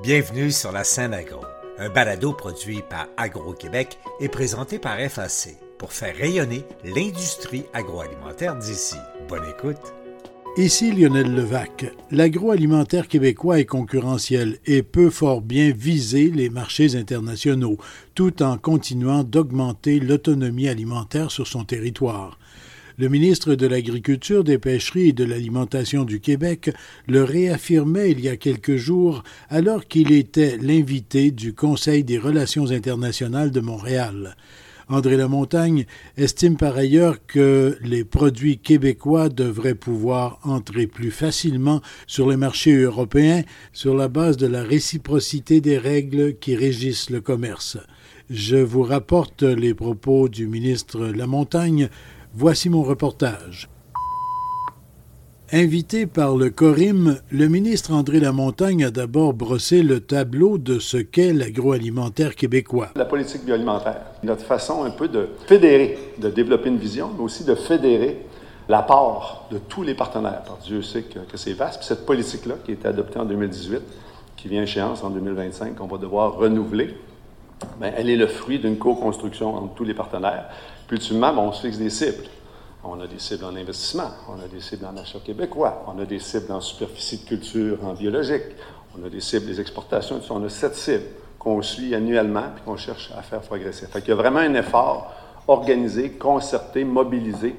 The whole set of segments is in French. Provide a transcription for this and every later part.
Bienvenue sur la scène agro, un balado produit par Agro-Québec et présenté par FAC pour faire rayonner l'industrie agroalimentaire d'ici. Bonne écoute. Ici Lionel Levac. L'agroalimentaire québécois est concurrentiel et peut fort bien viser les marchés internationaux, tout en continuant d'augmenter l'autonomie alimentaire sur son territoire. Le ministre de l'Agriculture, des Pêcheries et de l'Alimentation du Québec le réaffirmait il y a quelques jours alors qu'il était l'invité du Conseil des relations internationales de Montréal. André Lamontagne estime par ailleurs que les produits québécois devraient pouvoir entrer plus facilement sur les marchés européens sur la base de la réciprocité des règles qui régissent le commerce. Je vous rapporte les propos du ministre Lamontagne Voici mon reportage. Invité par le Corim, le ministre André Lamontagne a d'abord brossé le tableau de ce qu'est l'agroalimentaire québécois. La politique bioalimentaire, notre façon un peu de fédérer, de développer une vision, mais aussi de fédérer l'apport de tous les partenaires. Dieu sait que, c'est vaste. cette politique-là, qui a été adoptée en 2018, qui vient échéance en 2025, qu'on va devoir renouveler, bien, elle est le fruit d'une co-construction entre tous les partenaires. Puis ultimement, ben, on se fixe des cibles. On a des cibles en investissement, on a des cibles en achat québécois, on a des cibles en superficie de culture, en biologique, on a des cibles des exportations, on a sept cibles qu'on suit annuellement et qu'on cherche à faire progresser. Fait qu'il y a vraiment un effort organisé, concerté, mobilisé,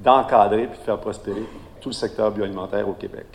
d'encadrer puis de faire prospérer tout le secteur bioalimentaire au Québec.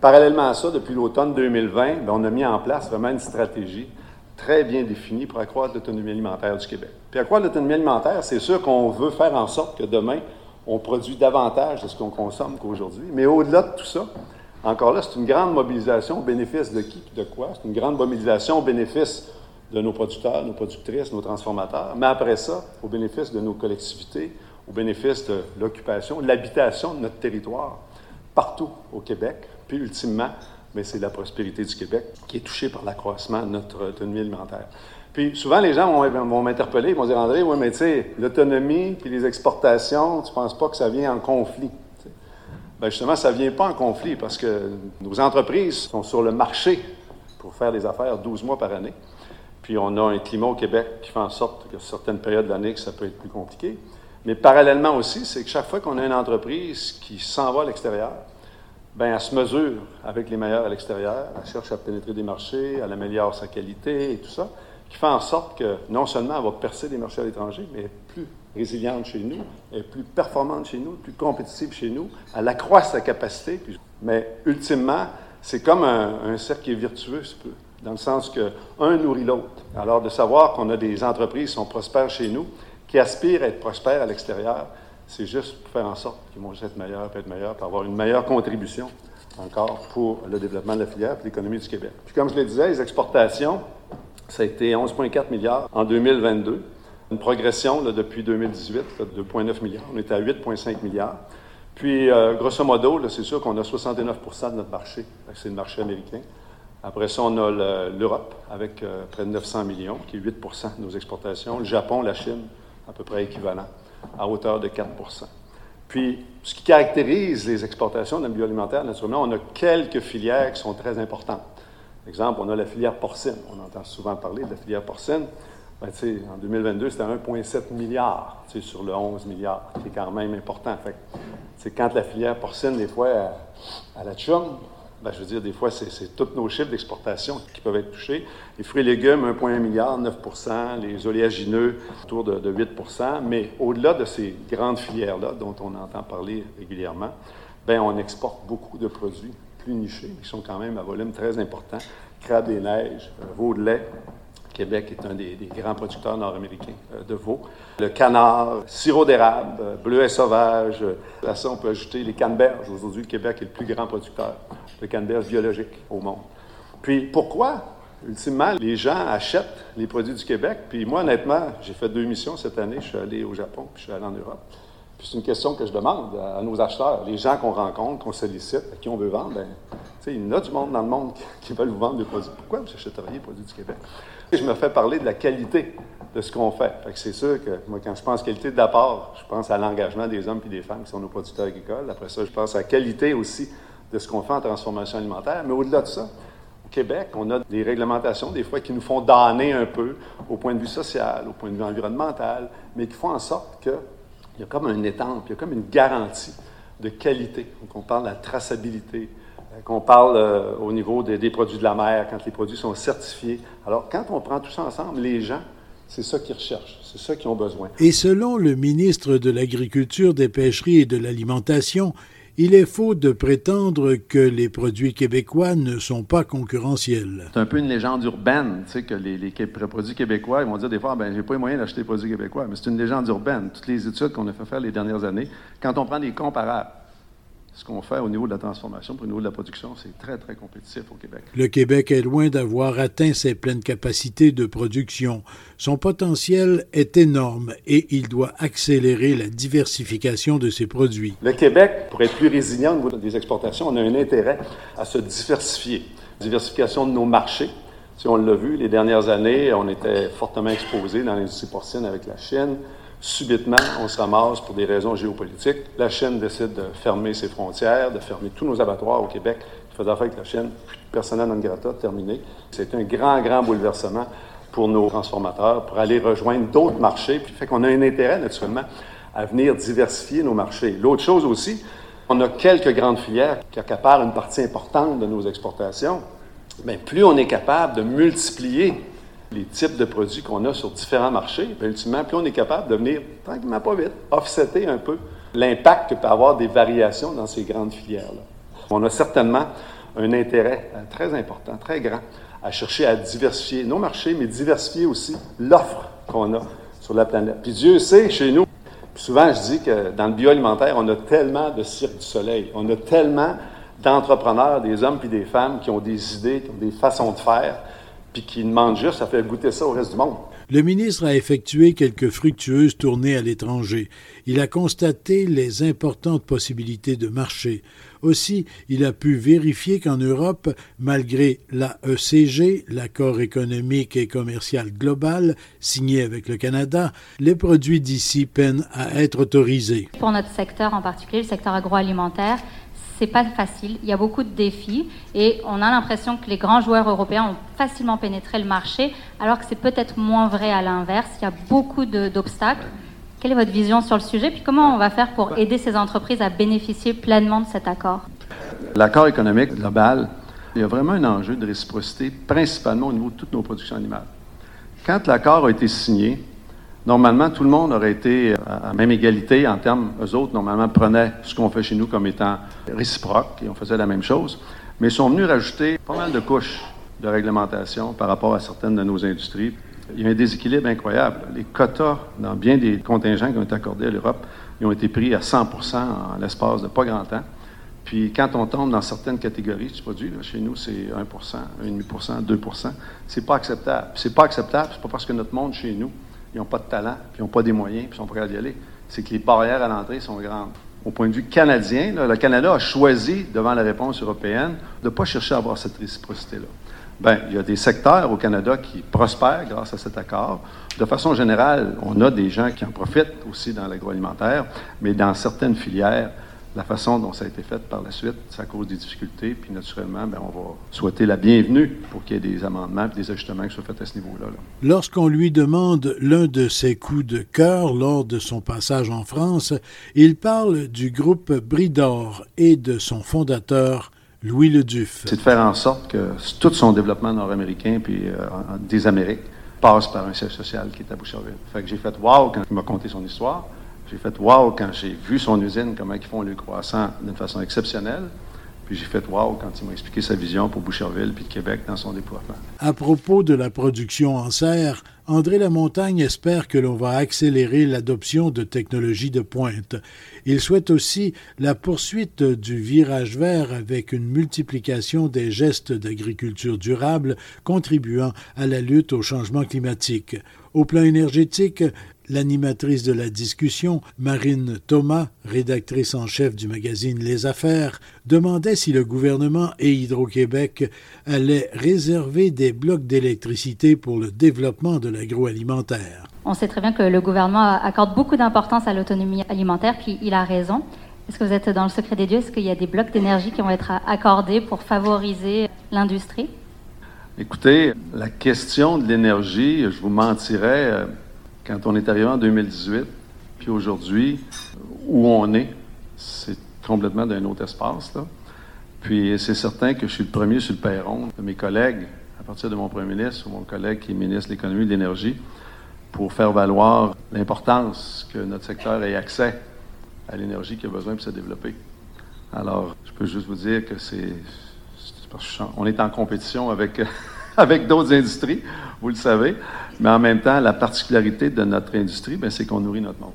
Parallèlement à ça, depuis l'automne 2020, ben, on a mis en place vraiment une stratégie très bien définie pour accroître l'autonomie alimentaire du Québec. Puis accroître l'autonomie alimentaire, c'est sûr qu'on veut faire en sorte que demain, on produit davantage de ce qu'on consomme qu'aujourd'hui. Mais au-delà de tout ça, encore là, c'est une grande mobilisation au bénéfice de qui de quoi? C'est une grande mobilisation au bénéfice de nos producteurs, nos productrices, nos transformateurs. Mais après ça, au bénéfice de nos collectivités, au bénéfice de l'occupation, de l'habitation de notre territoire, partout au Québec. Puis ultimement, mais c'est la prospérité du Québec qui est touchée par l'accroissement de notre autonomie alimentaire. Puis souvent, les gens vont, m'interpeller, ils vont dire André, oui, mais tu sais, l'autonomie puis les exportations, tu ne penses pas que ça vient en conflit Bien, justement, ça ne vient pas en conflit parce que nos entreprises sont sur le marché pour faire des affaires 12 mois par année. Puis on a un climat au Québec qui fait en sorte que certaines périodes de l'année, ça peut être plus compliqué. Mais parallèlement aussi, c'est que chaque fois qu'on a une entreprise qui s'en va à l'extérieur, Bien, elle se mesure avec les meilleurs à l'extérieur, elle cherche à pénétrer des marchés, elle améliore sa qualité et tout ça, qui fait en sorte que non seulement elle va percer des marchés à l'étranger, mais elle est plus résiliente chez nous, elle est plus performante chez nous, plus compétitive chez nous, elle accroît sa capacité. mais ultimement, c'est comme un, cercle qui est vertueux, dans le sens que un nourrit l'autre. Alors, de savoir qu'on a des entreprises qui sont prospères chez nous, qui aspirent à être prospères à l'extérieur, c'est juste pour faire en sorte qu'ils vont être meilleurs, être meilleurs, pour avoir une meilleure contribution encore pour le développement de la filière et l'économie du Québec. Puis comme je le disais, les exportations, ça a été 11,4 milliards en 2022, une progression depuis 2018 de 2,9 milliards. On est à 8,5 milliards. Puis, euh, grosso modo, c'est sûr qu'on a 69% de notre marché, c'est le marché américain. Après ça, on a l'Europe avec euh, près de 900 millions, qui est 8% de nos exportations. Le Japon, la Chine, à peu près équivalent à hauteur de 4% Puis, ce qui caractérise les exportations de bioalimentaire, naturellement, on a quelques filières qui sont très importantes. Exemple, on a la filière porcine. On entend souvent parler de la filière porcine. Ben, en 2022, c'était 1,7 milliard sur le 11 milliards, qui est quand même important. Fait, quand la filière porcine, des fois, à la chum, ben, je veux dire, des fois, c'est tous nos chiffres d'exportation qui peuvent être touchés. Les fruits et légumes, 1,1 milliard, 9% Les oléagineux, autour de, 8% Mais au-delà de ces grandes filières-là, dont on entend parler régulièrement, ben, on exporte beaucoup de produits plus nichés, qui sont quand même à volume très important. Crabe des neiges, euh, veau de lait, Québec est un des, grands producteurs nord-américains euh, de veau. Le canard, sirop d'érable, euh, bleuet sauvage. À ça, on peut ajouter les canneberges. Aujourd'hui, le Québec est le plus grand producteur de canneberges biologiques au monde. Puis pourquoi, ultimement, les gens achètent les produits du Québec? Puis moi, honnêtement, j'ai fait deux missions cette année. Je suis allé au Japon, puis je suis allé en Europe. Puis c'est une question que je demande à nos acheteurs, les gens qu'on rencontre, qu'on sollicite, à qui on veut vendre. Bien, il y en a du monde dans le monde qui, veulent vous vendre des produits. Pourquoi vous achèteriez les produits du Québec? Je me fais parler de la qualité de ce qu'on fait. c'est sûr que moi, quand je pense qualité d'apport, je pense à l'engagement des hommes et des femmes qui sont nos producteurs agricoles. Après ça, je pense à la qualité aussi de ce qu'on fait en transformation alimentaire. Mais au-delà de ça, Québec, on a des réglementations des fois qui nous font damner un peu au point de vue social, au point de vue environnemental, mais qui font en sorte qu'il y a comme un étampe, il y a comme une garantie de qualité. Donc on parle de la traçabilité, euh, qu'on parle euh, au niveau des, des, produits de la mer, quand les produits sont certifiés. Alors quand on prend tout ça ensemble, les gens, c'est ça qu'ils recherchent, c'est ça qu'ils ont besoin. Et selon le ministre de l'Agriculture, des Pêcheries et de l'Alimentation, il est faux de prétendre que les produits québécois ne sont pas concurrentiels. C'est un peu une légende urbaine, tu sais, que les, produits québécois, ils vont dire des fois, ben j'ai pas les moyens d'acheter des produits québécois, mais c'est une légende urbaine. Toutes les études qu'on a fait faire les dernières années, quand on prend des comparables, ce qu'on fait au niveau de la transformation, au niveau de la production, c'est très, très compétitif au Québec. Le Québec est loin d'avoir atteint ses pleines capacités de production. Son potentiel est énorme et il doit accélérer la diversification de ses produits. Le Québec, pour être plus résilient au niveau des exportations, on a un intérêt à se diversifier. Diversification de nos marchés. Si on l'a vu, les dernières années, on était fortement exposé dans l'industrie porcine avec la Chine subitement, on se ramasse pour des raisons géopolitiques. La Chine décide de fermer ses frontières, de fermer tous nos abattoirs au Québec. Il faisait affaire avec la Chine, personnel non grata, terminé. C'est un grand, grand bouleversement pour nos transformateurs, pour aller rejoindre d'autres marchés. Puis fait qu'on a un intérêt, naturellement, à venir diversifier nos marchés. L'autre chose aussi, on a quelques grandes filières qui accaparent une partie importante de nos exportations. Mais plus on est capable de multiplier les types de produits qu'on a sur différents marchés, bien, ultimement, plus on est capable de venir, tranquillement pas vite, offsetter un peu l'impact que peut avoir des variations dans ces grandes filières-là. On a certainement un intérêt euh, très important, très grand, à chercher à diversifier nos marchés, mais diversifier aussi l'offre qu'on a sur la planète. Puis Dieu sait, chez nous, souvent je dis que dans le bioalimentaire, on a tellement de cirque du soleil, on a tellement d'entrepreneurs, des hommes puis des femmes qui ont des idées, qui ont des façons de faire, puis qui demande juste à faire goûter ça au reste du monde. Le ministre a effectué quelques fructueuses tournées à l'étranger. Il a constaté les importantes possibilités de marché. Aussi, il a pu vérifier qu'en Europe, malgré l'AECG, l'accord économique et commercial global signé avec le Canada, les produits d'ici peinent à être autorisés. Pour notre secteur en particulier, le secteur agroalimentaire, c'est pas facile. Il y a beaucoup de défis et on a l'impression que les grands joueurs européens ont facilement pénétré le marché, alors que c'est peut-être moins vrai à l'inverse. Il y a beaucoup d'obstacles. Quelle est votre vision sur le sujet? Puis comment on va faire pour aider ces entreprises à bénéficier pleinement de cet accord? L'accord économique global, il y a vraiment un enjeu de réciprocité, principalement au niveau de toutes nos productions animales. Quand l'accord a été signé, Normalement, tout le monde aurait été à même égalité en termes, eux autres, normalement, prenaient ce qu'on fait chez nous comme étant réciproque et on faisait la même chose, mais ils sont venus rajouter pas mal de couches de réglementation par rapport à certaines de nos industries. Il y a un déséquilibre incroyable. Les quotas dans bien des contingents qui ont été accordés à l'Europe, ils ont été pris à 100% en l'espace de pas grand temps. Puis quand on tombe dans certaines catégories de produits, chez nous, c'est 1% 1,5% 2% c'est pas acceptable. C'est pas acceptable, c'est pas parce que notre monde chez nous ils n'ont pas de talent, puis ils n'ont pas des moyens, puis ils sont prêts à y aller. C'est que les barrières à l'entrée sont grandes. Au point de vue canadien, le Canada a choisi, devant la réponse européenne, de ne pas chercher à avoir cette réciprocité-là. Bien, il y a des secteurs au Canada qui prospèrent grâce à cet accord. De façon générale, on a des gens qui en profitent aussi dans l'agroalimentaire, mais dans certaines filières, la façon dont ça a été fait par la suite, ça cause des difficultés. Puis naturellement, bien, on va souhaiter la bienvenue pour qu'il y ait des amendements et des ajustements qui soient faits à ce niveau-là. Lorsqu'on lui demande l'un de ses coups de cœur lors de son passage en France, il parle du groupe Bridor et de son fondateur, Louis Leduf. C'est de faire en sorte que tout son développement nord-américain puis euh, des Amériques passe par un siège social qui est à Boucherville. Fait que j'ai fait wow quand il m'a conté son histoire. J'ai fait wow quand j'ai vu son usine, comment ils font le croissant d'une façon exceptionnelle. Puis j'ai fait wow quand il m'a expliqué sa vision pour Boucherville puis Québec dans son déploiement. À propos de la production en serre, André Lamontagne espère que l'on va accélérer l'adoption de technologies de pointe. Il souhaite aussi la poursuite du virage vert avec une multiplication des gestes d'agriculture durable contribuant à la lutte au changement climatique. Au plan énergétique, L'animatrice de la discussion, Marine Thomas, rédactrice en chef du magazine Les Affaires, demandait si le gouvernement et Hydro-Québec allaient réserver des blocs d'électricité pour le développement de l'agroalimentaire. On sait très bien que le gouvernement accorde beaucoup d'importance à l'autonomie alimentaire, puis il a raison. Est-ce que vous êtes dans le secret des dieux? Est-ce qu'il y a des blocs d'énergie qui vont être accordés pour favoriser l'industrie? Écoutez, la question de l'énergie, je vous mentirais, euh, quand on est arrivé en 2018, puis aujourd'hui, où on est, c'est complètement d'un autre espace. Là. Puis c'est certain que je suis le premier sur le perron de mes collègues, à partir de mon premier ministre ou mon collègue qui est ministre de l'économie et de l'énergie, pour faire valoir l'importance que notre secteur ait accès à l'énergie qu'il a besoin pour se développer. Alors, je peux juste vous dire que c'est on est en compétition avec, avec d'autres industries, vous le savez, mais en même temps, la particularité de notre industrie, ben, c'est qu'on nourrit notre monde.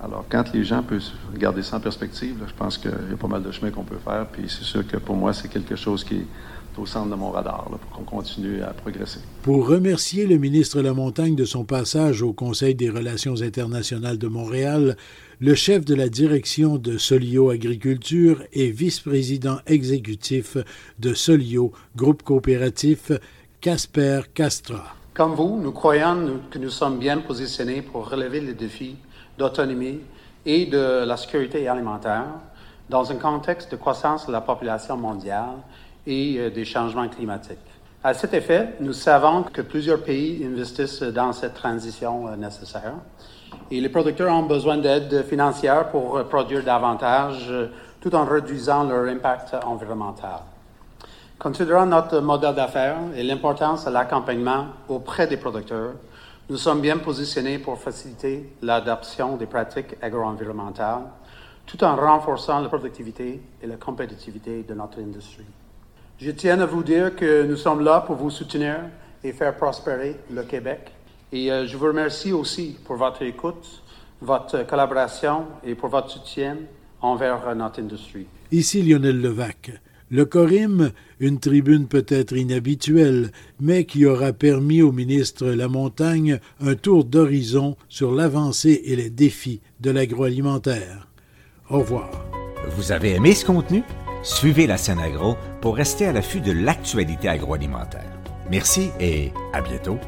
Alors, quand les gens peuvent regarder ça en perspective, je pense qu'il y a pas mal de chemin qu'on peut faire, puis c'est sûr que pour moi, c'est quelque chose qui est au centre de mon radar pour qu'on continue à progresser. Pour remercier le ministre Lamontagne de son passage au Conseil des relations internationales de Montréal, le chef de la direction de Solio Agriculture et vice-président exécutif de Solio, groupe coopératif, Comme vous, nous croyons que nous sommes bien positionnés pour relever les défis d'autonomie et de la sécurité alimentaire dans un contexte de croissance de la population mondiale et euh, des changements climatiques. À cet effet, nous savons que plusieurs pays investissent dans cette transition euh, nécessaire et les producteurs ont besoin d'aide financière pour euh, produire davantage tout en réduisant leur impact environnemental. Considérant notre modèle d'affaires et l'importance de l'accompagnement auprès des producteurs, nous sommes bien positionnés pour faciliter l'adoption des pratiques agro-environnementales tout en renforçant la productivité et la compétitivité de notre industrie. Je tiens à vous dire que nous sommes là pour vous soutenir et faire prospérer le Québec et euh, je vous remercie aussi pour votre écoute, votre collaboration et pour votre soutien envers notre industrie. Ici Lionel Levac. Le Corim, une tribune peut-être inhabituelle, mais qui aura permis au ministre Lamontagne un tour d'horizon sur l'avancée et les défis de l'agroalimentaire. Au revoir. Vous avez aimé ce contenu? Suivez la scène agro pour rester à l'affût de l'actualité agroalimentaire. Merci et à bientôt.